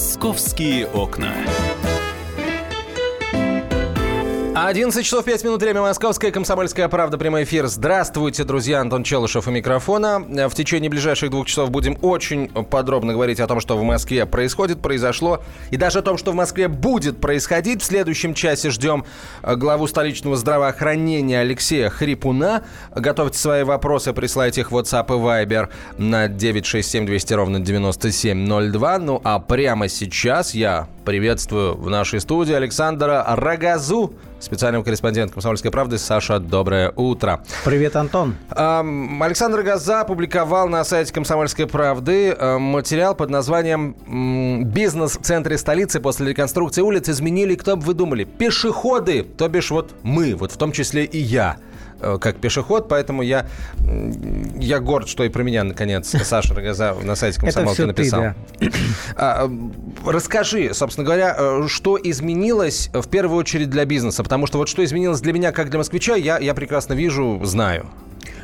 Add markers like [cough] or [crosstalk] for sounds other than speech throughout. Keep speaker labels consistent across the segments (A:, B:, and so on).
A: Московские окна.
B: 11 часов 5 минут, время Московская, Комсомольская правда, прямой эфир. Здравствуйте, друзья, Антон Челышев у микрофона. В течение ближайших двух часов будем очень подробно говорить о том, что в Москве происходит, произошло, и даже о том, что в Москве будет происходить. В следующем часе ждем главу столичного здравоохранения Алексея Хрипуна. Готовьте свои вопросы, присылайте их в WhatsApp и Viber на 967 200 ровно 9702. Ну а прямо сейчас я приветствую в нашей студии Александра Рогазу, специального корреспондента «Комсомольской правды». Саша, доброе утро.
C: Привет, Антон.
B: Александр Газа опубликовал на сайте «Комсомольской правды» материал под названием «Бизнес в центре столицы после реконструкции улиц изменили, кто бы вы думали, пешеходы, то бишь вот мы, вот в том числе и я». Э, как пешеход, поэтому я, я горд, что и про меня, наконец, Саша Рогоза на сайте комсомолки написал. Ты, да. А, расскажи, собственно говоря, э, что изменилось в первую очередь для бизнеса, потому что вот что изменилось для меня, как для москвича, я, я прекрасно вижу, знаю.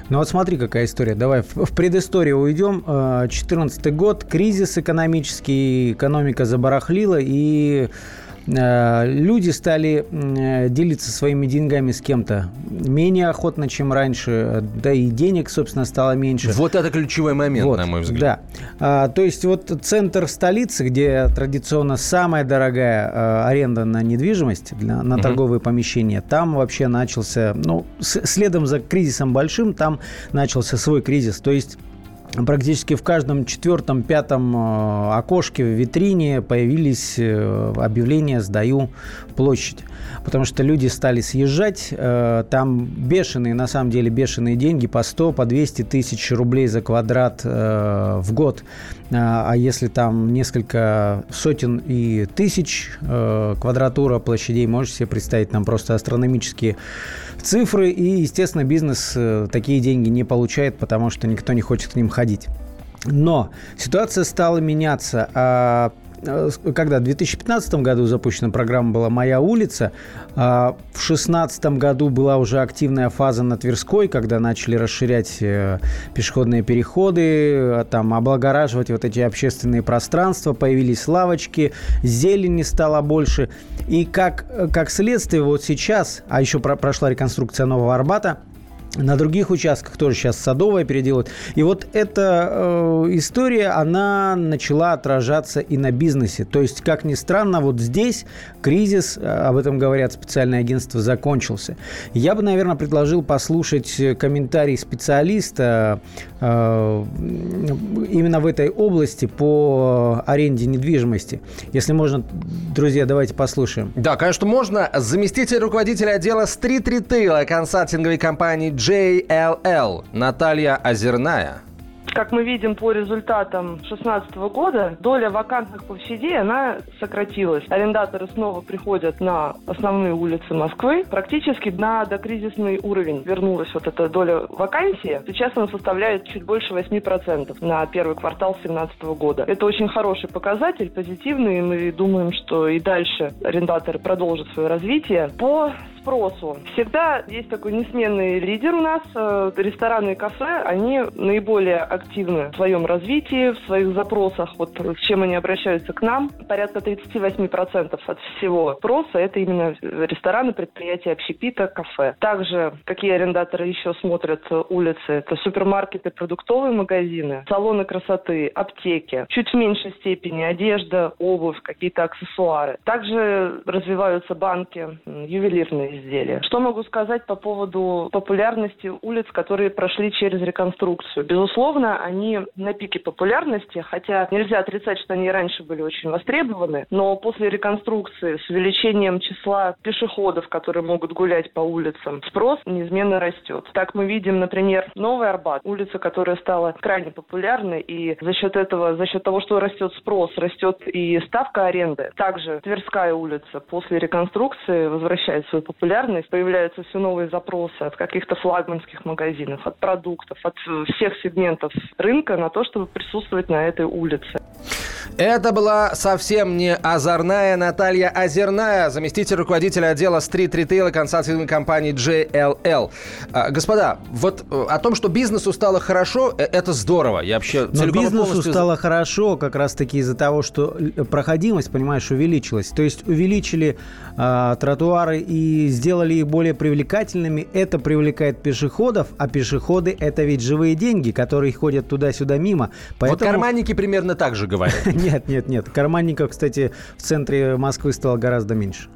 C: Ну вот смотри, какая история. Давай в предысторию уйдем. 2014 год, кризис экономический, экономика забарахлила, и Э, люди стали э, делиться своими деньгами с кем-то менее охотно, чем раньше, да и денег, собственно, стало меньше.
B: Вот это ключевой момент, вот, на мой взгляд.
C: Да. А, то есть вот центр столицы, где традиционно самая дорогая а, аренда на недвижимость, для, на угу. торговые помещения, там вообще начался, ну, следом за кризисом большим, там начался свой кризис. То есть практически в каждом четвертом, пятом э, окошке в витрине появились э, объявления «Сдаю площадь». Потому что люди стали съезжать. Э, там бешеные, на самом деле, бешеные деньги по 100, по 200 тысяч рублей за квадрат в год. А если там несколько сотен и тысяч квадратура площадей, можете себе представить, там просто астрономические цифры. И, естественно, бизнес такие деньги не получает, потому что никто не хочет к ним ходить. Но ситуация стала меняться. Э, когда? В 2015 году запущена программа была «Моя улица», а в 2016 году была уже активная фаза на Тверской, когда начали расширять э, пешеходные переходы, а там облагораживать вот эти общественные пространства, появились лавочки, зелени стало больше. И как, как следствие вот сейчас, а еще прошла реконструкция Нового Арбата – на других участках тоже сейчас Садовая переделывают. И вот эта э, история, она начала отражаться и на бизнесе. То есть, как ни странно, вот здесь кризис, э, об этом говорят специальные агентства, закончился. Я бы, наверное, предложил послушать комментарий специалиста э, именно в этой области по аренде недвижимости. Если можно, друзья, давайте послушаем.
B: Да, конечно, можно. Заместитель руководителя отдела стрит-ритейла консалтинговой компании JLL Наталья Озерная
D: как мы видим по результатам 2016 года, доля вакантных площадей, она сократилась. Арендаторы снова приходят на основные улицы Москвы. Практически на докризисный уровень вернулась вот эта доля вакансии. Сейчас она составляет чуть больше 8% на первый квартал 2017 года. Это очень хороший показатель, позитивный, мы думаем, что и дальше арендаторы продолжат свое развитие. По спросу. Всегда есть такой несменный лидер у нас. Э, рестораны и кафе, они наиболее активны в своем развитии, в своих запросах, вот с чем они обращаются к нам. Порядка 38% от всего спроса это именно рестораны, предприятия общепита, кафе. Также какие арендаторы еще смотрят улицы, это супермаркеты, продуктовые магазины, салоны красоты, аптеки. Чуть в меньшей степени одежда, обувь, какие-то аксессуары. Также развиваются банки, ювелирные изделия. Что могу сказать по поводу популярности улиц, которые прошли через реконструкцию? Безусловно, они на пике популярности, хотя нельзя отрицать, что они раньше были очень востребованы, но после реконструкции с увеличением числа пешеходов, которые могут гулять по улицам, спрос неизменно растет. Так мы видим, например, Новый Арбат, улица, которая стала крайне популярной, и за счет этого, за счет того, что растет спрос, растет и ставка аренды. Также Тверская улица после реконструкции возвращает свою популярность популярность, появляются все новые запросы от каких-то флагманских магазинов, от продуктов, от всех сегментов рынка на то, чтобы присутствовать на этой улице.
B: Это была совсем не озорная Наталья Озерная, заместитель руководителя отдела стрит-ритейла консалтинговой компании JLL. А, господа, вот э, о том, что бизнесу стало хорошо, э, это здорово. Я вообще
C: Но бизнесу полностью... стало хорошо как раз-таки из-за того, что э, проходимость, понимаешь, увеличилась. То есть увеличили э, тротуары и сделали их более привлекательными. Это привлекает пешеходов, а пешеходы – это ведь живые деньги, которые ходят туда-сюда мимо.
B: Поэтому... Вот карманники примерно так же говорят. [laughs]
C: Нет, нет, нет. Карманников, кстати, в центре Москвы стало гораздо меньше.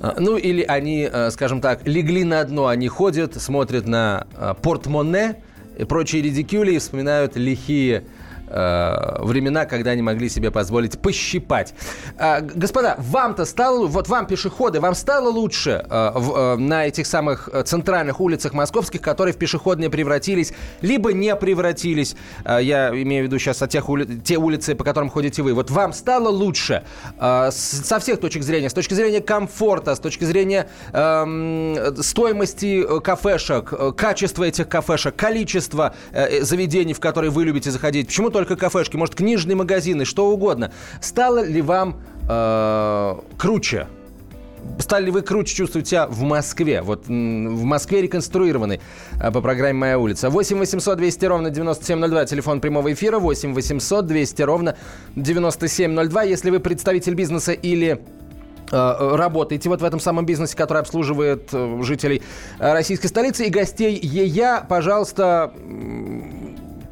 B: А, ну, или они, э, скажем так, легли на дно, они ходят, смотрят на э, портмоне и прочие редикюли и вспоминают лихие э, времена, когда они могли себе позволить пощипать. Э, господа, вам-то стало, вот вам, пешеходы, вам стало лучше э, в, э, на этих самых э, центральных улицах московских, которые в пешеходные превратились, либо не превратились. Э, я имею в виду сейчас о тех ули- те улицы, по которым ходите вы. Вот вам стало лучше э, со всех точек зрения, с точки зрения комфорта, с точки зрения эм, стоимости э, кафешек, э, качества этих кафешек, количества э, заведений, в которые вы любите заходить. Почему только кафешки, может, книжные магазины, что угодно. Стало ли вам э, круче? Стали ли вы круче чувствовать себя в Москве? Вот в Москве реконструированной э, по программе «Моя улица». 8 800 200 ровно 9702, телефон прямого эфира. 8 800 200 ровно 9702. Если вы представитель бизнеса или э, работаете вот в этом самом бизнесе, который обслуживает э, жителей российской столицы и гостей ЕЯ, пожалуйста,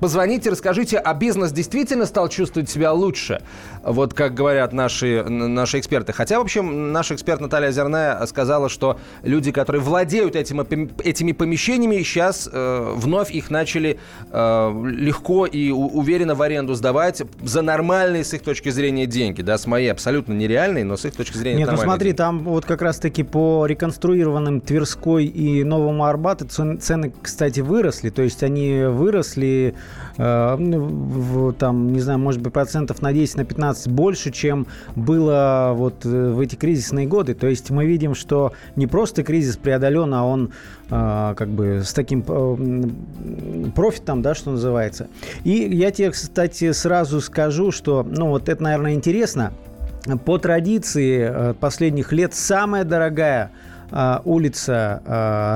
B: Позвоните, расскажите, а бизнес действительно стал чувствовать себя лучше? Вот как говорят наши, наши эксперты. Хотя, в общем, наш эксперт Наталья Озерная сказала, что люди, которые владеют этим, этими помещениями, сейчас э, вновь их начали э, легко и уверенно в аренду сдавать за нормальные, с их точки зрения, деньги. Да, с моей абсолютно нереальные, но с их точки зрения
C: Нет, ну смотри, деньги. там вот как раз-таки по реконструированным Тверской и Новому Арбату цены, кстати, выросли. То есть они выросли Э, ну, в, там, не знаю, может быть, процентов на 10, на 15 больше, чем было вот э, в эти кризисные годы. То есть мы видим, что не просто кризис преодолен, а он э, как бы с таким профитом, да, что называется. И я тебе, кстати, сразу скажу, что, ну, вот это, наверное, интересно. По традиции последних лет самая дорогая а, улица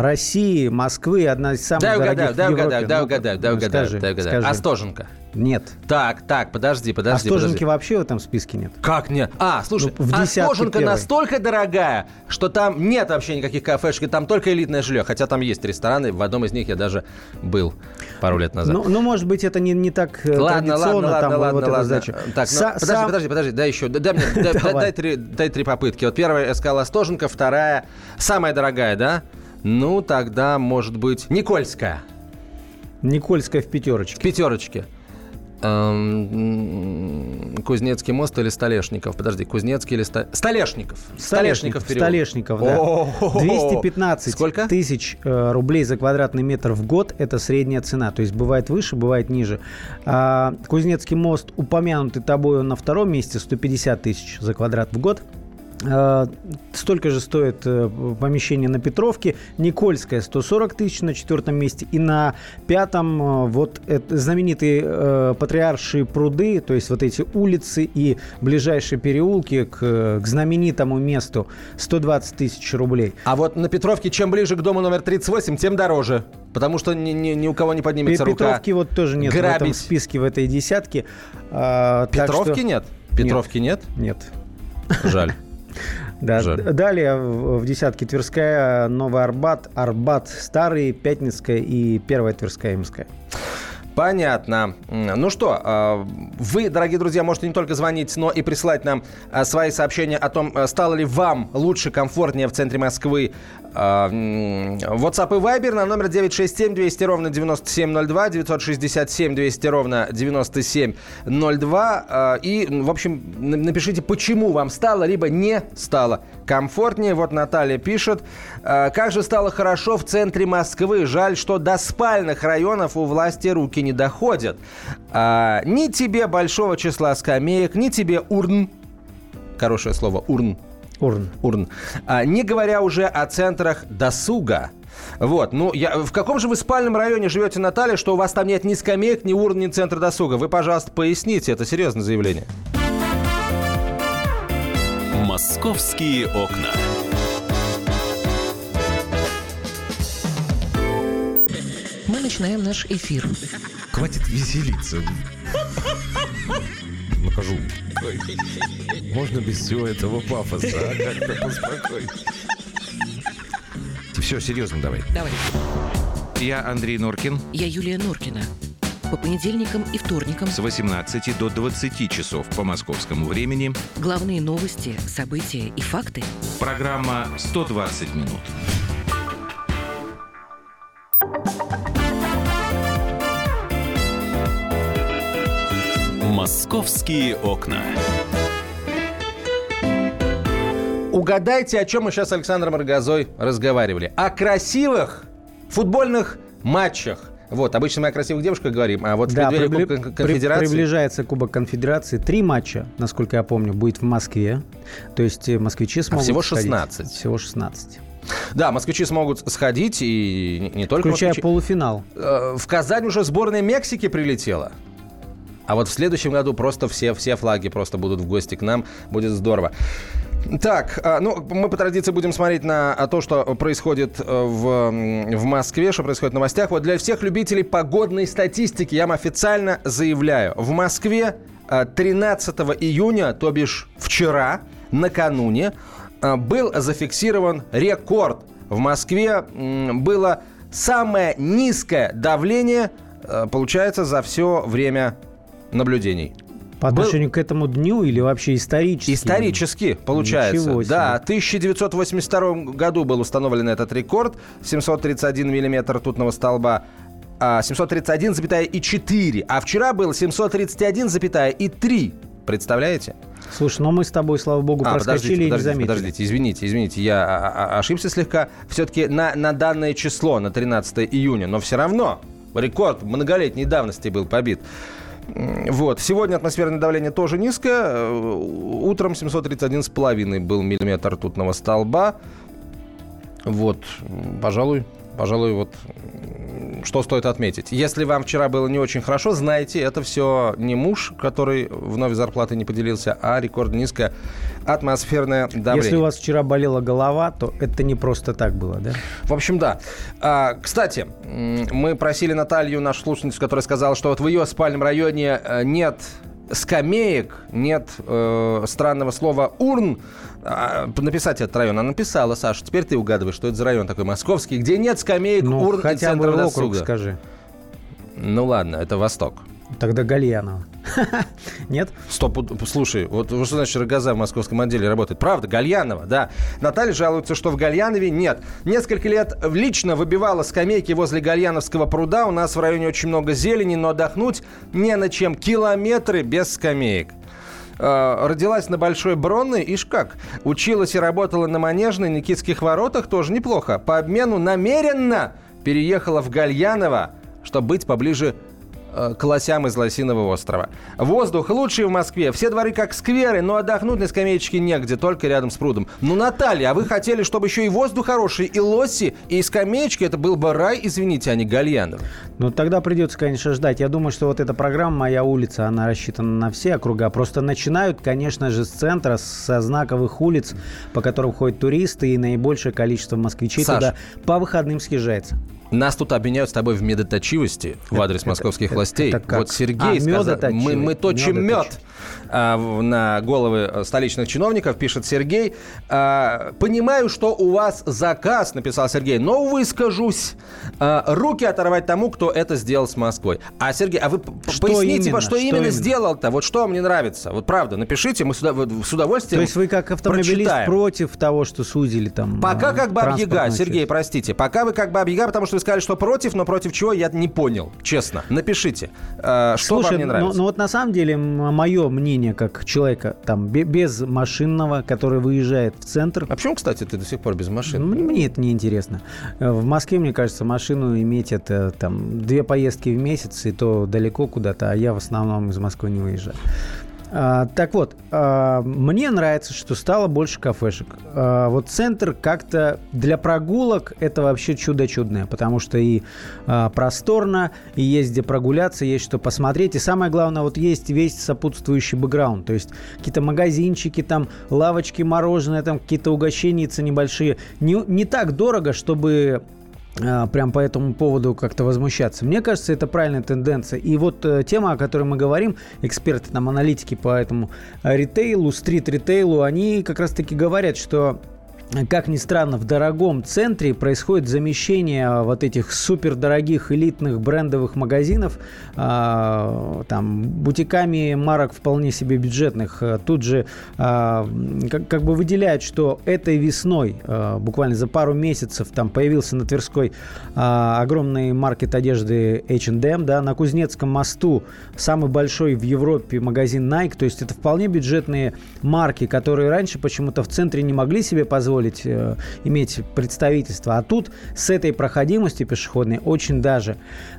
C: России, Москвы, одна из самых дай
B: дорогих
C: угадаю, дай
B: Угадаю, дай угадаю, дай угадаю, скажи, дай угадаю. Скажи. Остоженко.
C: Нет.
B: Так, так, подожди, подожди.
C: Остоженки
B: подожди.
C: вообще в этом списке нет.
B: Как нет? А, слушай, ну, в Остоженка первой. настолько дорогая, что там нет вообще никаких кафешек, там только элитное жилье. Хотя там есть рестораны, в одном из них я даже был пару лет назад.
C: Ну, ну может быть, это не, не так
B: э, ладно,
C: традиционно,
B: ладно,
C: там,
B: ладно,
C: вот
B: ладно, сдача. Так, ну, Са- подожди, сам... подожди, подожди, дай еще, дай мне, дай, дай, три, дай три попытки. Вот первая я сказал Остоженко, вторая, самая дорогая, да? Ну, тогда, может быть, Никольская.
C: Никольская в пятерочке.
B: В пятерочке. Эм, Кузнецкий мост или Столешников? Подожди, Кузнецкий или Ста... Столешников?
C: Столешников, Столешников, да. 215 Сколько? тысяч э, рублей за квадратный метр в год – это средняя цена. То есть бывает выше, бывает ниже. А Кузнецкий мост, упомянутый тобой, на втором месте, 150 тысяч за квадрат в год – столько же стоит э, помещение на Петровке. Никольская 140 тысяч на четвертом месте. И на пятом э, вот знаменитые патриаршие пруды, то есть вот эти улицы и ближайшие переулки к, к знаменитому месту 120 тысяч рублей.
B: А вот на Петровке чем ближе к дому номер 38, тем дороже. Потому что ни, ни, ни у кого не поднимется
C: Петровки
B: рука.
C: Петровки вот тоже нет грабить. в этом списке, в этой десятке.
B: А, Петровки что... нет? Петровки нет?
C: Нет.
B: Жаль. [laughs]
C: Да. Жаль. Далее в десятке Тверская, Новый Арбат, Арбат Старый, Пятницкая и Первая Тверская Имская.
B: Понятно. Ну что, а, вы, дорогие друзья, можете не только звонить, но и присылать нам а, свои сообщения о том, а, стало ли вам лучше, комфортнее в центре Москвы. WhatsApp и Viber на номер 967 200 ровно 9702, 967 200 ровно 9702. И, в общем, напишите, почему вам стало, либо не стало комфортнее. Вот Наталья пишет. Как же стало хорошо в центре Москвы. Жаль, что до спальных районов у власти руки не доходят. А, ни тебе большого числа скамеек, ни тебе урн. Хорошее слово урн.
C: Урн.
B: Урн. А, не говоря уже о центрах досуга. Вот, ну, я, в каком же вы спальном районе живете, Наталья, что у вас там нет ни скамеек, ни урн, ни центра досуга? Вы, пожалуйста, поясните, это серьезное заявление.
A: Московские окна.
E: Мы начинаем наш эфир.
F: Хватит веселиться. Накажу. Можно без всего этого пафоса, а? Как-то поспокойнее. Все, серьезно давай.
E: Давай.
F: Я Андрей Норкин.
E: Я Юлия Норкина. По понедельникам и вторникам
F: С 18 до 20 часов по московскому времени.
E: главные новости, события и факты.
F: Программа «120 минут».
A: Московские окна.
B: Угадайте, о чем мы сейчас с Александром Рогозой разговаривали. О красивых футбольных матчах. Вот, обычно мы о красивых девушках говорим, а вот в
C: Да,
B: преддверии
C: прибли-
B: Кубка
C: при-
B: Конфедерации...
C: приближается Кубок Конфедерации. Три матча, насколько я помню, будет в Москве. То есть э, москвичи смогут
B: А всего
C: сходить.
B: 16.
C: Всего 16.
B: Да, москвичи смогут сходить, и не- не только
C: Включая
B: москвичи.
C: полуфинал.
B: Э, В Казань уже сборная Мексики прилетела. А вот в следующем году просто все, все флаги просто будут в гости к нам. Будет здорово. Так, а, ну, мы по традиции будем смотреть на а, то, что происходит э, в, в Москве, что происходит в новостях. Вот для всех любителей погодной статистики я вам официально заявляю. В Москве э, 13 июня, то бишь вчера, накануне, был зафиксирован рекорд. В Москве было самое низкое давление, э, получается, за все время наблюдений.
C: По
B: Был-
C: отношению к этому дню или вообще исторически?
B: Исторически, получается. Да, в 1982 году был установлен этот рекорд. 731 миллиметр ртутного столба. а, 731,4. А вчера было 731,3. Представляете?
C: Слушай, ну мы с тобой, слава богу,
B: А,
C: проскочили и не
B: подождите,
C: заметили.
B: подождите, извините, извините, я а, а, ошибся слегка. Все-таки на, на данное число, на 13 июня, но все равно рекорд многолетней давности был побит. Вот. Сегодня атмосферное давление тоже низкое. Э, Утром 731,5 был миллиметр ртутного столба. Вот, пожалуй, пожалуй, вот что стоит отметить. Если вам вчера было не очень хорошо, знайте, это все не муж, который вновь зарплаты не поделился, а рекорд низкое атмосферное давление.
C: Если у вас вчера болела голова, то это не просто так было, да?
B: В общем, да. А, кстати, мы просили Наталью, нашу слушательницу, которая сказала, что вот в ее спальном районе э, нет скамеек, нет э, странного слова урн. А, написать этот район. Она написала, Саша, теперь ты угадываешь, что это за район такой московский, где нет скамеек,
C: Ну,
B: урн и
C: хотя бы
B: центра
C: округ
B: досуга.
C: скажи.
B: Ну ладно, это Восток.
C: Тогда Гальянова. [laughs] Нет?
B: Стоп, слушай, вот что значит Рогоза в московском отделе работает? Правда, Гальянова, да. Наталья жалуется, что в Гальянове нет. Несколько лет лично выбивала скамейки возле Гальяновского пруда. У нас в районе очень много зелени, но отдохнуть не на чем. Километры без скамеек. Э, Родилась на Большой Бронной, ишь как. Училась и работала на Манежной, Никитских воротах, тоже неплохо. По обмену намеренно переехала в Гальяново, чтобы быть поближе к лосям из Лосиного острова. Воздух лучший в Москве. Все дворы как скверы, но отдохнуть на скамеечке негде, только рядом с прудом. Ну, Наталья, а вы хотели, чтобы еще и воздух хороший, и лоси, и скамеечки? Это был бы рай, извините, а не Гальянов.
C: Ну, тогда придется, конечно, ждать. Я думаю, что вот эта программа «Моя улица», она рассчитана на все округа. Просто начинают, конечно же, с центра, со знаковых улиц, по которым ходят туристы, и наибольшее количество москвичей
B: Саш.
C: туда по выходным съезжается.
B: Нас тут обвиняют с тобой в медоточивости в адрес московских
C: это-
B: властей.
C: это?
B: Вот Сергей
C: А,
B: сказал, мы, мы точим мед а, на головы э, столичных чиновников, пишет Сергей. А, Понимаю, что у вас заказ, написал Сергей, но выскажусь. А, Руки оторвать тому, кто это сделал с Москвой. А, Сергей, а вы
C: Что
B: поясните,
C: именно?
B: что
C: Что
B: именно,
C: именно?
B: сделал-то? Вот что вам не нравится? Вот правда, напишите, мы с удов- с удовольствием
C: То есть вы как автомобилист
B: прочитаем.
C: против того, что судили там
B: Пока
C: э,
B: как Баба Яга,
C: транспортную
B: Сергей, простите. Пока вы как Баба Яга, потому что вы сказали, что против, но против чего, я не понял. Честно. Напишите, э, что
C: Слушай,
B: вам не
C: ну-
B: нравится.
C: Ну, вот на самом деле мое мнение как человека там бе- без машинного, который выезжает в центр,
B: А почему, кстати, ты до сих пор без машины?
C: М- Мне это не интересно. В Москве, мне кажется, машину иметь это там две поездки в месяц, и то далеко куда-то, а я в основном из Москвы не выезжаю. А, так вот, а, мне нравится, что стало больше кафешек. А, вот центр как-то для прогулок это вообще чудо чудное, потому что и просторно, и есть где прогуляться, есть что посмотреть. И самое главное, вот есть весь сопутствующий бэкграунд. То есть какие-то магазинчики, там лавочки, мороженое, там какие-то угощенницы небольшие. Не, не так дорого, чтобы прям по этому поводу как-то возмущаться. Мне кажется, это правильная тенденция. И вот э, тема, о которой мы говорим, эксперты, там, аналитики по этому э, ритейлу, стрит-ритейлу, они как раз-таки говорят, что как ни странно, в дорогом центре происходит замещение вот этих супердорогих элитных брендовых магазинов э, там, бутиками марок вполне себе бюджетных. Тут же э, как, как бы выделяют, что этой весной, э, буквально за пару месяцев, там появился на Тверской э, огромный маркет одежды H&M, да, на Кузнецком мосту самый большой в Европе магазин Nike, то есть это вполне бюджетные марки, которые раньше почему-то в центре не могли себе позволить позволить э, иметь представительство. А тут с этой проходимостью пешеходной очень даже.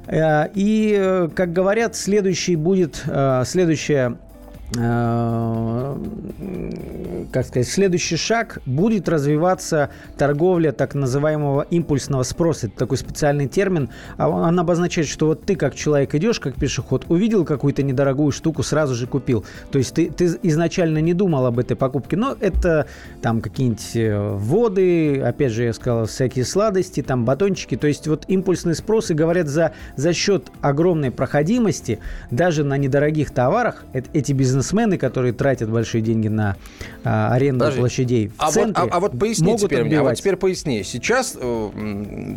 C: Э, и, э, как говорят, следующий будет, э, следующая как сказать, следующий шаг будет развиваться торговля так называемого импульсного спроса. Это такой специальный термин. А он обозначает, что вот ты как человек идешь, как пешеход, увидел какую-то недорогую штуку, сразу же купил. То есть ты, ты изначально не думал об этой покупке, но это там какие-нибудь э, воды, опять же, я сказал, всякие сладости, там батончики. То есть вот импульсный спрос, и говорят, за, за счет огромной проходимости, даже на недорогих товарах, эти бизнес бизнесмены, которые тратят большие деньги на а, аренду Подожди. площадей в
B: а
C: центре,
B: вот, а, а вот поясни могут теперь мне, а вот теперь поясни. Сейчас э,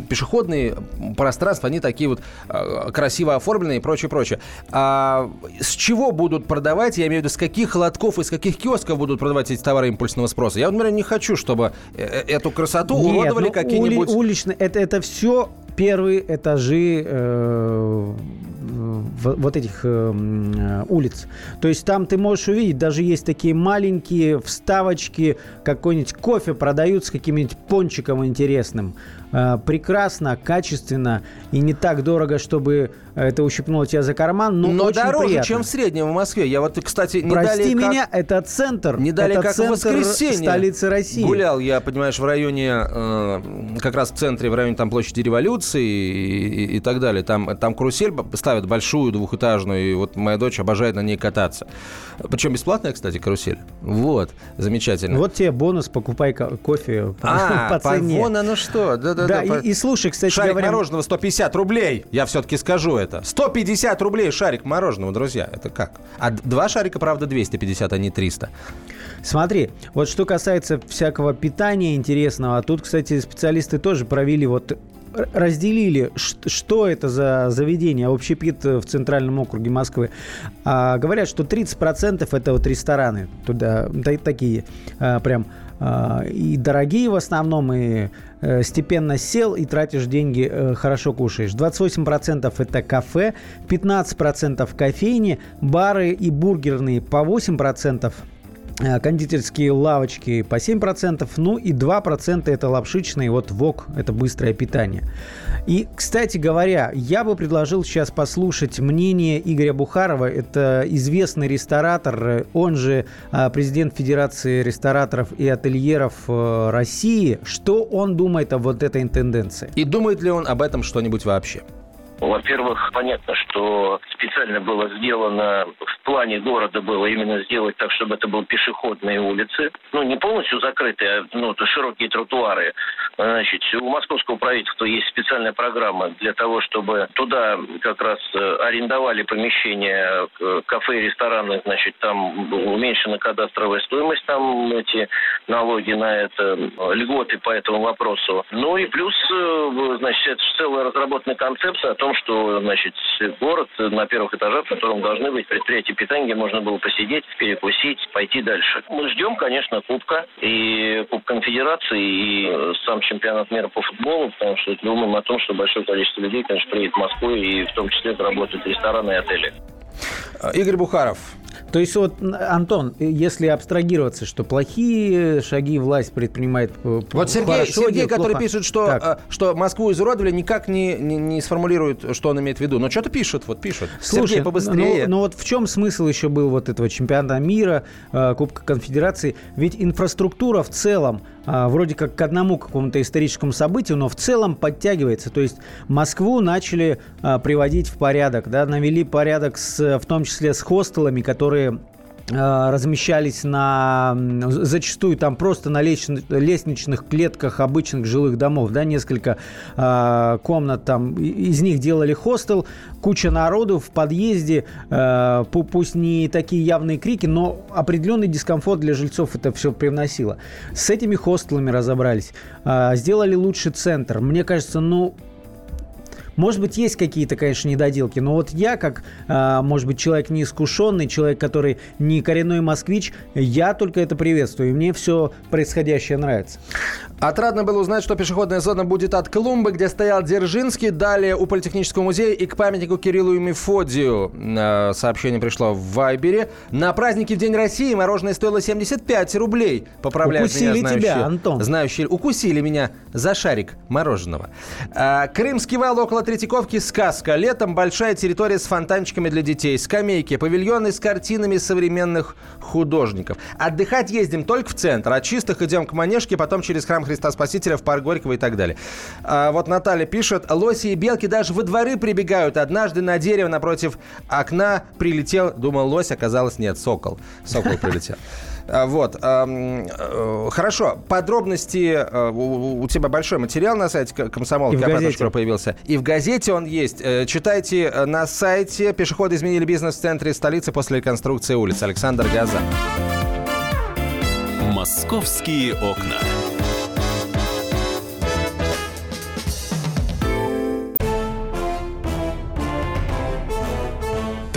B: пешеходные пространства, они такие вот э, красиво оформленные и прочее, прочее. А с чего будут продавать, я имею в виду, с каких лотков и с каких киосков будут продавать эти товары импульсного спроса? Я, например, не хочу, чтобы э, э, эту красоту Нет, уродовали ну, какие-нибудь...
C: Ули, уличные, это, это все первые этажи э, вот этих э, улиц. То есть там ты можешь увидеть, даже есть такие маленькие вставочки, какой-нибудь кофе продают с каким-нибудь пончиком интересным. Э, прекрасно, качественно и не так дорого, чтобы это ущипнуло тебя за карман, но, но очень
B: дороже,
C: приятно.
B: чем в среднем в Москве. Я вот, кстати, не
C: Прости
B: дали
C: меня, как... это центр.
B: Не дали
C: это
B: как
C: центр
B: воскресенье.
C: столицы России.
B: Гулял я, понимаешь, в районе, э, как раз в центре, в районе там площади революции и, и, и так далее. Там, там карусель ставят большую двухэтажную, и вот моя дочь обожает на ней кататься. Причем бесплатная, кстати, карусель. Вот, замечательно.
C: Вот тебе бонус, покупай кофе
B: а, [laughs] по цене. вон оно что. Да,
C: да, да, и, и слушай, кстати
B: Шарик
C: говоря...
B: мороженого 150 рублей, я все-таки скажу это. 150 рублей шарик мороженого, друзья, это как? А два шарика, правда, 250, а не 300.
C: Смотри, вот что касается всякого питания интересного, тут, кстати, специалисты тоже провели вот разделили, что это за заведение, общепит в Центральном округе Москвы. А, говорят, что 30% это вот рестораны туда, такие а, прям а, и дорогие в основном, и э, степенно сел и тратишь деньги, э, хорошо кушаешь. 28% это кафе, 15% кофейни, бары и бургерные по 8%. Э, кондитерские лавочки по 7%, ну и 2% это лапшичные, вот ВОК, это быстрое питание. И, кстати говоря, я бы предложил сейчас послушать мнение Игоря Бухарова, это известный ресторатор, он же э, президент Федерации рестораторов и ательеров э, России, что он думает о вот этой тенденции.
B: И думает ли он об этом что-нибудь вообще?
G: Во-первых, понятно, что специально было сделано, в плане города было именно сделать так, чтобы это были пешеходные улицы. Ну, не полностью закрытые, а ну, широкие тротуары. Значит, у московского правительства есть специальная программа для того, чтобы туда как раз э, арендовали помещения, кафе и рестораны, значит, там уменьшена кадастровая стоимость, там эти налоги на это, льготы по этому вопросу. Ну и плюс, э, значит, это целая разработанная концепция о том, что, значит, город на первых этажах, в котором должны быть предприятия питания, где можно было посидеть, перекусить, пойти дальше. Мы ждем, конечно, Кубка и Куб Конфедерации, и сам чемпионат мира по футболу, потому что думаем о том, что большое количество людей, конечно, приедет в Москву, и в том числе работают рестораны и отели.
B: Игорь Бухаров,
C: То есть вот, Антон, если абстрагироваться, что плохие шаги власть предпринимает э,
B: Вот Сергей,
C: хорошо,
B: Сергей который
C: плохо.
B: пишет, что,
C: Так.
B: э, что Москву изуродовали, никак не, не, не сформулирует, что он имеет в виду. Но что-то пишет, вот пишет.
C: Слушай,
B: Сергей, побыстрее.
C: Ну, ну вот в чем смысл еще был вот этого чемпионата мира, э, Кубка Конфедерации? Ведь инфраструктура в целом вроде как к одному какому-то историческому событию, но в целом подтягивается. То есть Москву начали а, приводить в порядок, да, навели порядок с, в том числе с хостелами, которые а, размещались на зачастую там просто на лестни- лестничных клетках обычных жилых домов, да, несколько а, комнат там, из них делали хостел, куча народу в подъезде, пу- пусть не такие явные крики, но определенный дискомфорт для жильцов это все привносило. С этими хостелами разобрались, сделали лучший центр. Мне кажется, ну, может быть, есть какие-то, конечно, недоделки, но вот я, как, а, может быть, человек неискушенный, человек, который не коренной москвич, я только это приветствую, и мне все происходящее нравится.
B: Отрадно было узнать, что пешеходная зона будет от клумбы, где стоял Дзержинский, далее у Политехнического музея и к памятнику Кириллу и Мефодию. Э, Сообщение пришло в Вайбере. На празднике в День России мороженое стоило 75 рублей. Поправляют
C: Укусили
B: меня знающие,
C: тебя, Антон.
B: Знающие, укусили меня за шарик мороженого. А, Крымский вал около Третьяковки сказка. Летом большая территория с фонтанчиками для детей, скамейки, павильоны с картинами современных художников. Отдыхать ездим только в центр. От чистых идем к Манежке, потом через храм Христа Спасителя в парк Горького и так далее. А, вот Наталья пишет, лоси и белки даже во дворы прибегают. Однажды на дерево напротив окна прилетел, думал лось, оказалось нет, сокол. Сокол прилетел. А, Вот. э, Хорошо. Подробности. э, У тебя большой материал на сайте
C: И
B: комсомолки
C: в газете.
B: появился. И в газете он есть. Э, Читайте на сайте. Пешеходы изменили бизнес в центре столицы после реконструкции улиц. Александр Газа.
A: Московские окна.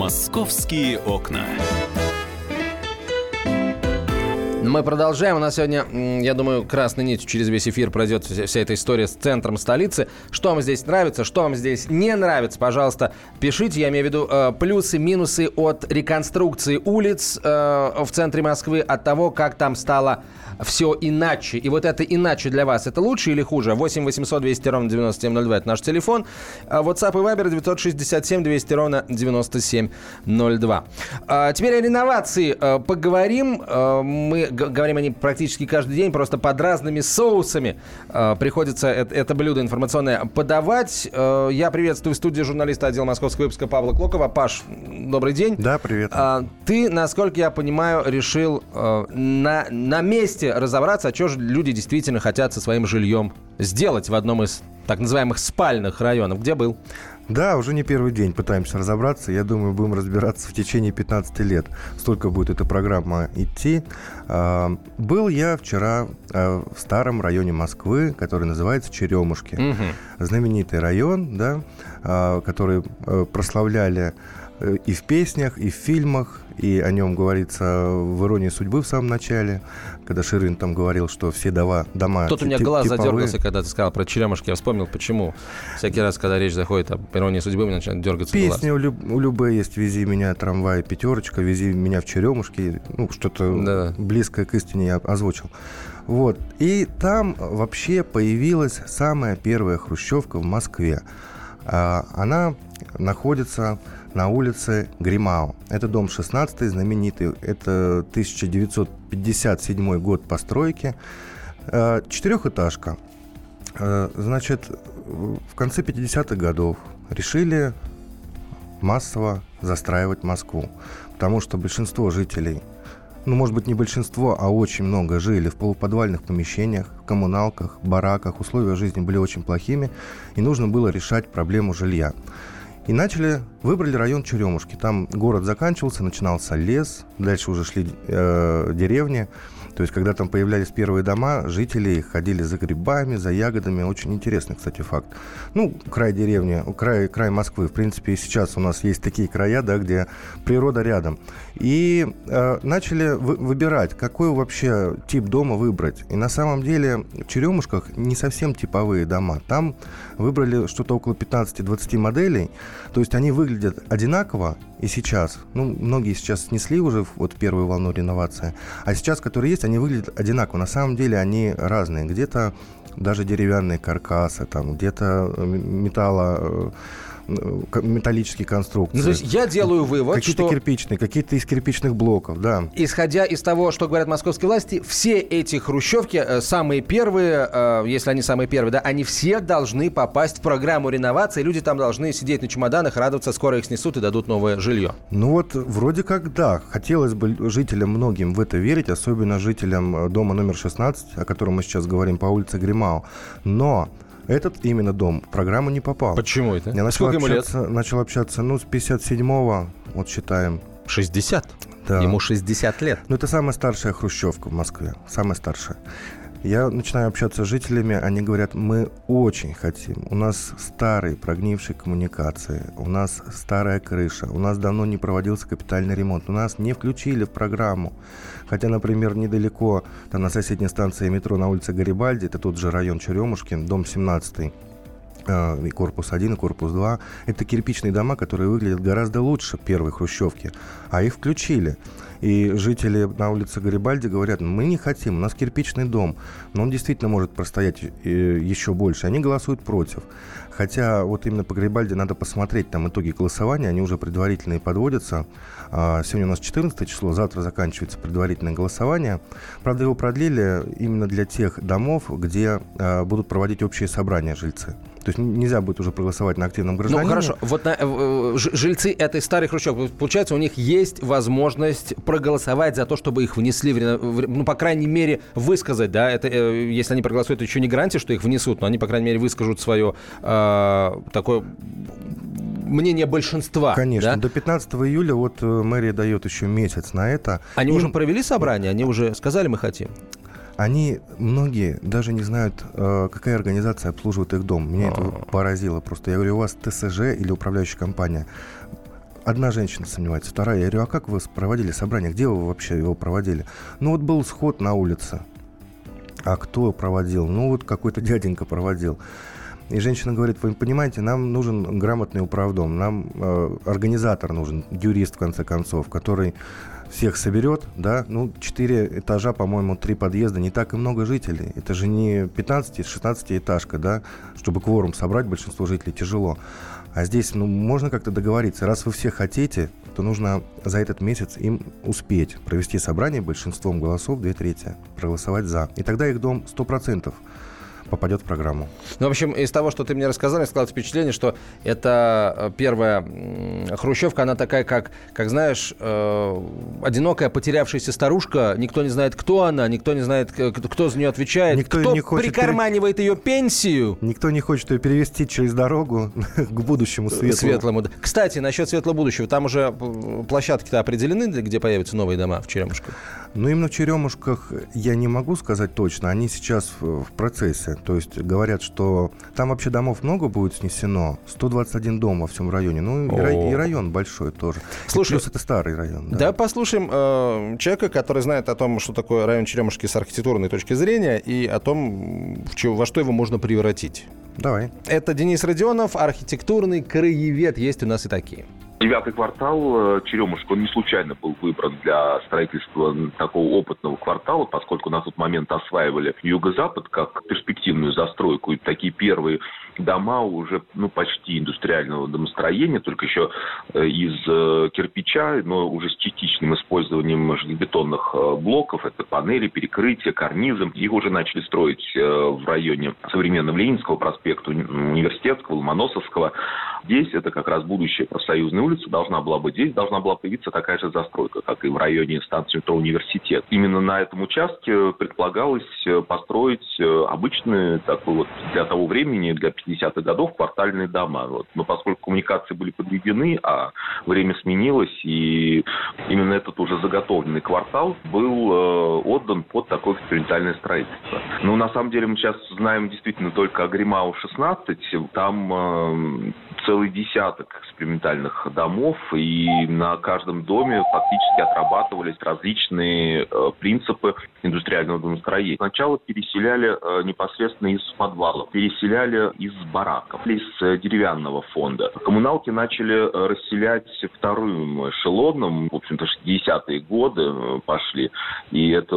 A: Московские окна.
B: Мы продолжаем. У нас сегодня, я думаю, красной нитью через весь эфир пройдет вся, эта история с центром столицы. Что вам здесь нравится, что вам здесь не нравится, пожалуйста, пишите. Я имею в виду э, плюсы, минусы от реконструкции улиц э, в центре Москвы, от того, как там стало все иначе. И вот это иначе для вас, это лучше или хуже? 8 800 200 ровно 9702, это наш телефон. А WhatsApp и Viber 967 200 ровно 9702. А, теперь о реновации э, поговорим. Мы говорим о ней практически каждый день, просто под разными соусами э, приходится это, это блюдо информационное подавать. Э, я приветствую в студии журналиста отдела московского выпуска Павла Клокова. Паш, добрый день.
H: Да, привет.
B: А, ты, насколько я понимаю, решил э, на, на месте разобраться, а что же люди действительно хотят со своим жильем сделать в одном из так называемых спальных районов. Где был?
H: Да, уже не первый день пытаемся разобраться. Я думаю, будем разбираться в течение 15 лет. Столько будет эта программа идти. А, Был я вчера а, в старом районе Москвы, который называется Черемушки. Знаменитый район, да, а, который э, прославляли и в песнях, и в фильмах, и о нем говорится в «Иронии судьбы» в самом начале, когда Ширин там говорил, что все дома... дома
B: Тут у меня глаз
H: типовые.
B: задергался, когда ты сказал про черемушки. Я вспомнил, почему. Всякий раз, когда речь заходит об иронии судьбы, мне начинает дергаться глаз.
H: Песня у, Люб- у Любе есть «Вези меня, трамвай, пятерочка», «Вези меня в черемушки». Ну, что-то
B: Да.
H: близкое к истине я озвучил. Вот. И там вообще появилась самая первая хрущевка в Москве. А, Она находится на улице Гримау. Это дом 16 знаменитый. Это 1957 год постройки. Э, Четырехэтажка. Э, Значит, в конце 50-х годов решили массово застраивать Москву. Потому что большинство жителей, ну, может быть, не большинство, а очень много жили в полуподвальных помещениях, в коммуналках, бараках. Условия жизни были очень плохими, и нужно было решать проблему жилья. И начали, выбрали район Черемушки. Там город заканчивался, начинался лес, дальше уже шли э, деревни. То есть, когда там появлялись первые дома, жители ходили за грибами, за ягодами. Очень интересный, кстати, факт. Ну, край деревни, край, край Москвы. В принципе, и сейчас у нас есть такие края, да, где природа рядом. И э, начали вы, выбирать, какой вообще тип дома выбрать. И на самом деле в Черемушках не совсем типовые дома. Там выбрали что-то около 15-20 моделей. То есть они выглядят одинаково и сейчас. Ну, многие сейчас снесли уже вот первую волну реновации. А сейчас, которые есть, они выглядят одинаково. На самом деле они разные. Где-то даже деревянные каркасы, там где-то металла э, металлические конструкции. Ну,
B: то есть я делаю вывод,
H: какие-то что... кирпичные, какие-то из кирпичных блоков, да.
B: Исходя из того, что говорят московские власти, все эти хрущевки, э, самые первые, э, если они самые первые, да, они все должны попасть в программу реновации, люди там должны сидеть на чемоданах, радоваться, скоро их снесут и дадут новое жилье.
H: Ну вот, вроде как да. Хотелось бы жителям многим в это верить, особенно жителям э, дома номер 16, о котором мы сейчас говорим, по улице Гримау. Но этот именно дом в программу не попал.
B: Почему это?
H: Я начал Сколько общаться, ему лет? Начал общаться, ну, с 57-го, вот считаем.
B: 60? Да. Ему 60 лет.
H: Ну, это самая старшая хрущевка в Москве. Самая старшая. Я начинаю общаться с жителями, они говорят, мы очень хотим. У нас старые прогнившие коммуникации, у нас старая крыша, у нас давно не проводился капитальный ремонт, у нас не включили в программу. Хотя, например, недалеко, там на соседней станции метро на улице Гарибальди, это тот же район Черемушкин, дом 17 э, и корпус 1, и корпус 2. Это кирпичные дома, которые выглядят гораздо лучше первой хрущевки, а их включили. И жители на улице Гарибальди говорят, мы не хотим, у нас кирпичный дом, но он действительно может простоять э, еще больше. Они голосуют против. Хотя вот именно по Гарибальди надо посмотреть там итоги голосования, они уже предварительные подводятся. А, сегодня у нас 14 число, завтра заканчивается предварительное голосование. Правда, его продлили именно для тех домов, где а, будут проводить общие собрания жильцы. То есть нельзя будет уже проголосовать на активном ну, гражданине.
B: Ну хорошо, вот на, э, жильцы этой старой хрущевки, получается, у них есть возможность проголосовать за то, чтобы их внесли, в, ну, по крайней мере, высказать, да, это, э, если они проголосуют, это еще не гарантия, что их внесут, но они, по крайней мере, выскажут свое э, такое мнение большинства.
H: Конечно.
B: Да?
H: До 15 июля вот э, мэрия дает еще месяц на это.
B: Они Им... уже провели собрание? Они уже сказали, мы хотим?
H: Они, многие, даже не знают, э, какая организация обслуживает их дом. Меня это а. поразило просто. Я говорю, у вас ТСЖ или управляющая компания? Одна женщина сомневается, вторая. Я говорю, а как вы проводили собрание? Где вы вообще его проводили? Ну вот был сход на улице. А кто проводил? Ну вот какой-то дяденька проводил. И женщина говорит, вы понимаете, нам нужен грамотный управдом, нам э, организатор нужен, юрист, в конце концов, который всех соберет, да, ну, 4 этажа, по-моему, 3 подъезда, не так и много жителей. Это же не 15-16 этажка, да, чтобы кворум собрать, большинство жителей тяжело. А здесь, ну, можно как-то договориться. Раз вы все хотите, то нужно за этот месяц им успеть провести собрание большинством голосов, две трети, проголосовать за. И тогда их дом 100% попадет в программу.
B: Ну, в общем, из того, что ты мне рассказал, складывается впечатление, что это э, первая хрущевка, она такая, как, как знаешь, э, одинокая потерявшаяся старушка, никто не знает, кто она, никто не знает, кто за нее отвечает, никто кто не хочет прикарманивает пере... ее пенсию.
H: Никто не хочет ее перевести через дорогу [laughs] к будущему светлому.
B: светлому. Кстати, насчет светлого будущего, там уже площадки-то определены, где появятся новые дома в Черемушках?
H: Ну, именно в Черемушках я не могу сказать точно, они сейчас в процессе. То есть говорят, что там вообще домов много будет снесено. 121 дом во всем районе. Ну и, и район большой тоже. Слушай, и плюс это старый район.
B: Да, да послушаем э, человека, который знает о том, что такое район Черемушки с архитектурной точки зрения и о том, в чего, во что его можно превратить.
H: Давай.
B: Это Денис Родионов, архитектурный краевед. Есть у нас и такие.
I: Девятый квартал э, Черемушка, он не случайно был выбран для строительства такого опытного квартала, поскольку на тот момент осваивали Юго-Запад как перспективную застройку. И такие первые дома уже ну, почти индустриального домостроения, только еще э, из э, кирпича, но уже с частичным использованием железобетонных блоков. Это панели, перекрытия, карнизы. Их уже начали строить в районе современного Ленинского проспекта, Университетского, Ломоносовского. Здесь это как раз будущая профсоюзная улица должна была быть. Здесь должна была появиться такая же застройка, как и в районе станции метро «Университет». Именно на этом участке предполагалось э, построить э, обычные такой вот для того времени, для 50-х годов, квартальные дома. Вот. Но поскольку коммуникации были подведены, а время сменилось, и именно этот уже заготовленный квартал был э, отдан под такое экспериментальное строительство. Но на самом деле мы сейчас знаем действительно только о Гримау-16. Там э, целый десяток экспериментальных домов, и на каждом доме фактически отрабатывались различные э, принципы индустриального домостроения. Сначала переселяли э, непосредственно из подвалов, переселяли из бараков, из э, деревянного фонда. Коммуналки начали э, расселять вторым эшелоном, в общем-то, 60-е годы э, пошли, и это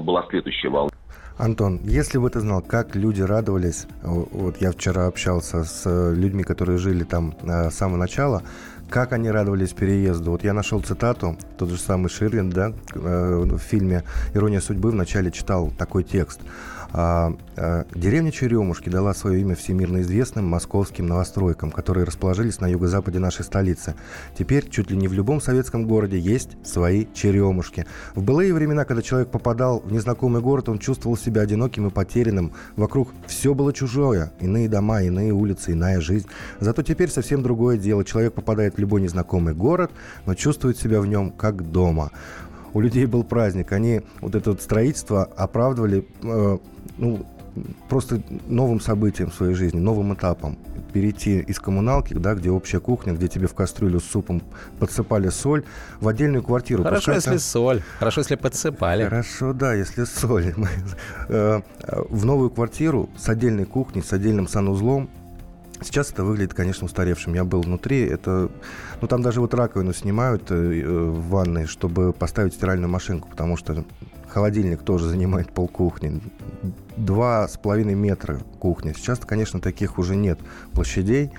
I: была следующая волна.
H: Антон, если бы ты знал, как люди радовались, вот я вчера общался с людьми, которые жили там с самого начала, как они радовались переезду. Вот я нашел цитату, тот же самый Ширин, да, в фильме «Ирония судьбы» вначале читал такой текст – а, а, деревня Черемушки дала свое имя всемирно известным московским новостройкам, которые расположились на юго-западе нашей столицы. Теперь чуть ли не в любом советском городе есть свои черемушки. В былые времена, когда человек попадал в незнакомый город, он чувствовал себя одиноким и потерянным. Вокруг все было чужое. Иные дома, иные улицы, иная жизнь. Зато теперь совсем другое дело. Человек попадает в любой незнакомый город, но чувствует себя в нем как дома у людей был праздник. Они вот это вот строительство оправдывали э, ну, просто новым событием в своей жизни, новым этапом. Перейти из коммуналки, да, где общая кухня, где тебе в кастрюлю с супом подсыпали соль, в отдельную квартиру.
B: Хорошо, Пускай если там... соль. Хорошо, если подсыпали.
H: Хорошо, да, если соль. [laughs] Э, в новую квартиру с отдельной кухней, с отдельным санузлом, Сейчас это выглядит, конечно, устаревшим. Я был внутри, это... Ну, там даже вот раковину снимают э, э в ванной, чтобы поставить стиральную машинку, потому что холодильник тоже занимает полкухни. Два с половиной метра кухня. Сейчас, конечно, таких уже нет площадей.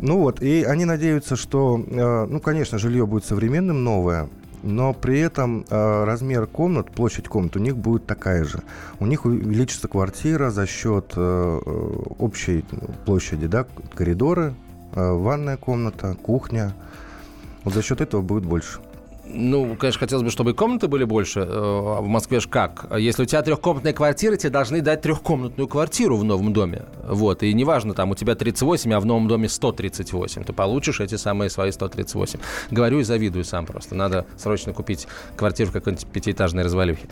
H: Ну вот, и они надеются, что, э, ну, конечно, жилье будет современным, новое, но при этом э, размер комнат, площадь комнат у них будет такая же. У них увеличится квартира за счет э, общей площади, да, коридоры, э, ванная комната, кухня. Вот за счет этого будет больше.
B: Ну, конечно, хотелось бы, чтобы комнаты были больше. Э, в Москве же как? Если у тебя трехкомнатная квартира, тебе должны дать трехкомнатную квартиру в новом доме. Вот. И неважно, там у тебя 38, а в новом доме 138. Ты получишь эти самые свои 138. Говорю и завидую сам просто. Надо срочно купить квартиру в какой-нибудь пятиэтажной развалюхе.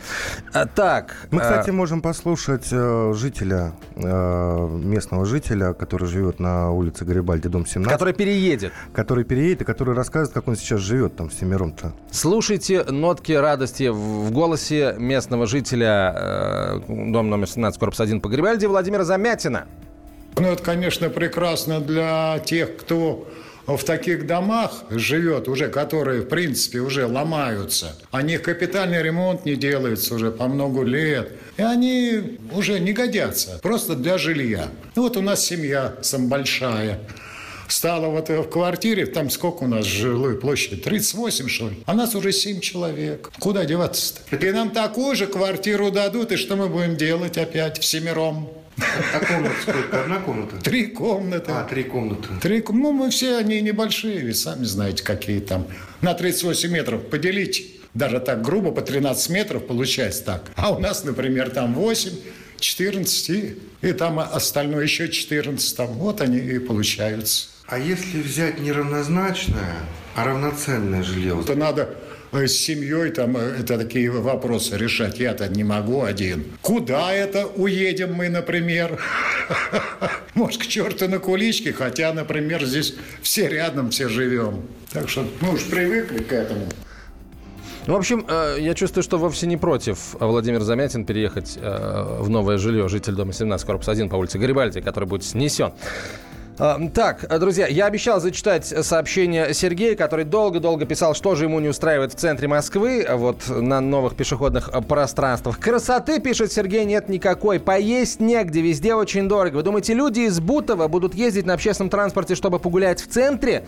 B: А, так.
H: Мы, кстати, а... можем послушать э, жителя, э, местного жителя, который живет на улице Гарибальди, дом 17.
B: Который переедет.
H: Который переедет и который рассказывает, как он сейчас живет там с семером-то.
B: Слушайте нотки радости в голосе местного жителя э, дом номер 17, корпус 1 по Грибальде Владимира Замятина.
J: Ну, это, конечно, прекрасно для тех, кто в таких домах живет уже, которые, в принципе, уже ломаются. О них капитальный ремонт не делается уже по много лет. И они уже не годятся, просто для жилья. Ну, вот у нас семья сам большая стало вот в квартире, там сколько у нас жилой площади? 38, что ли? А нас уже 7 человек. Куда деваться-то? И нам такую же квартиру дадут, и что мы будем делать опять всемиром?
H: А комната сколько? Одна комната?
J: Три комнаты.
H: А, три комнаты.
J: Три, ну, мы все, они небольшие, вы сами знаете, какие там. На 38 метров поделите. Даже так грубо, по 13 метров получается так. А у нас, например, там 8, 14, и, и там остальное еще 14. Там, вот они и получаются.
H: А если взять не равнозначное, а равноценное жилье?
J: То надо э, с семьей там э, это такие вопросы решать. Я-то не могу один. Куда это уедем мы, например? [laughs] Может, к черту на куличке, хотя, например, здесь все рядом, все живем. Так что мы уж привыкли к этому.
B: Ну, в общем, э, я чувствую, что вовсе не против Владимир Замятин переехать в новое жилье. Житель дома 17, корпус 1 по улице Гарибальди, который будет снесен. А, так, друзья, я обещал зачитать сообщение Сергея, который долго-долго писал, что же ему не устраивает в центре Москвы, вот на новых пешеходных пространствах. Красоты, пишет Сергей, нет никакой. Поесть негде, везде очень дорого. Вы думаете, люди из Бутова будут ездить на общественном транспорте, чтобы погулять в центре?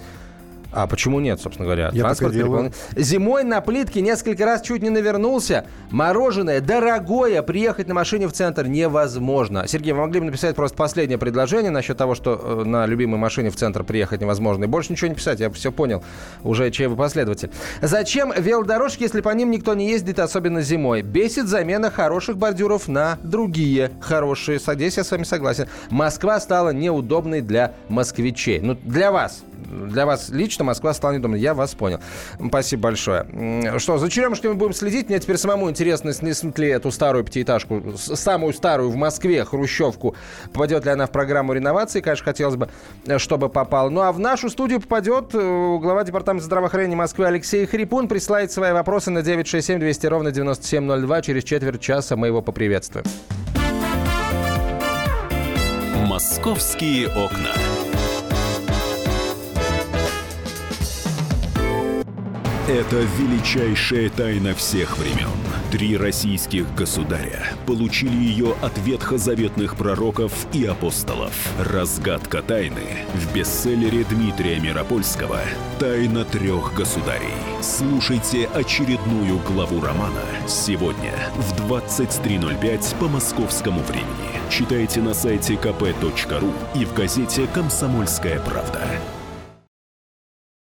B: А почему нет, собственно говоря?
H: Я
B: Транспорт переполнен. Зимой на плитке несколько раз чуть не навернулся. Мороженое дорогое. Приехать на машине в центр невозможно. Сергей, вы могли бы написать просто последнее предложение насчет того, что э, на любимой машине в центр приехать невозможно. И больше ничего не писать, я все понял. Уже чей вы последователь. Зачем велодорожки, если по ним никто не ездит, особенно зимой? Бесит замена хороших бордюров на другие хорошие. Здесь я с вами согласен. Москва стала неудобной для москвичей. Ну, для вас. Для вас лично Москва стала неудобной. Я вас понял. Спасибо большое. Что, за черемушками будем следить? Мне теперь самому интересно, снесут ли эту старую пятиэтажку, самую старую в Москве, Хрущевку. Попадет ли она в программу реновации? Конечно, хотелось бы, э, чтобы попал. Ну, а в нашу студию попадет э, глава департамента здравоохранения Москвы Алексей Хрипун. Присылает свои вопросы на 967 200 ровно 9702. Через четверть часа мы его поприветствуем.
A: Московские окна.
K: Это величайшая тайна всех времен. Три российских государя получили ее от ветхозаветных пророков и апостолов. Разгадка тайны в бестселлере Дмитрия Миропольского «Тайна трех государей». Слушайте очередную главу романа сегодня в 23.05 по московскому времени. Читайте на сайте kp.ru и в газете «Комсомольская правда».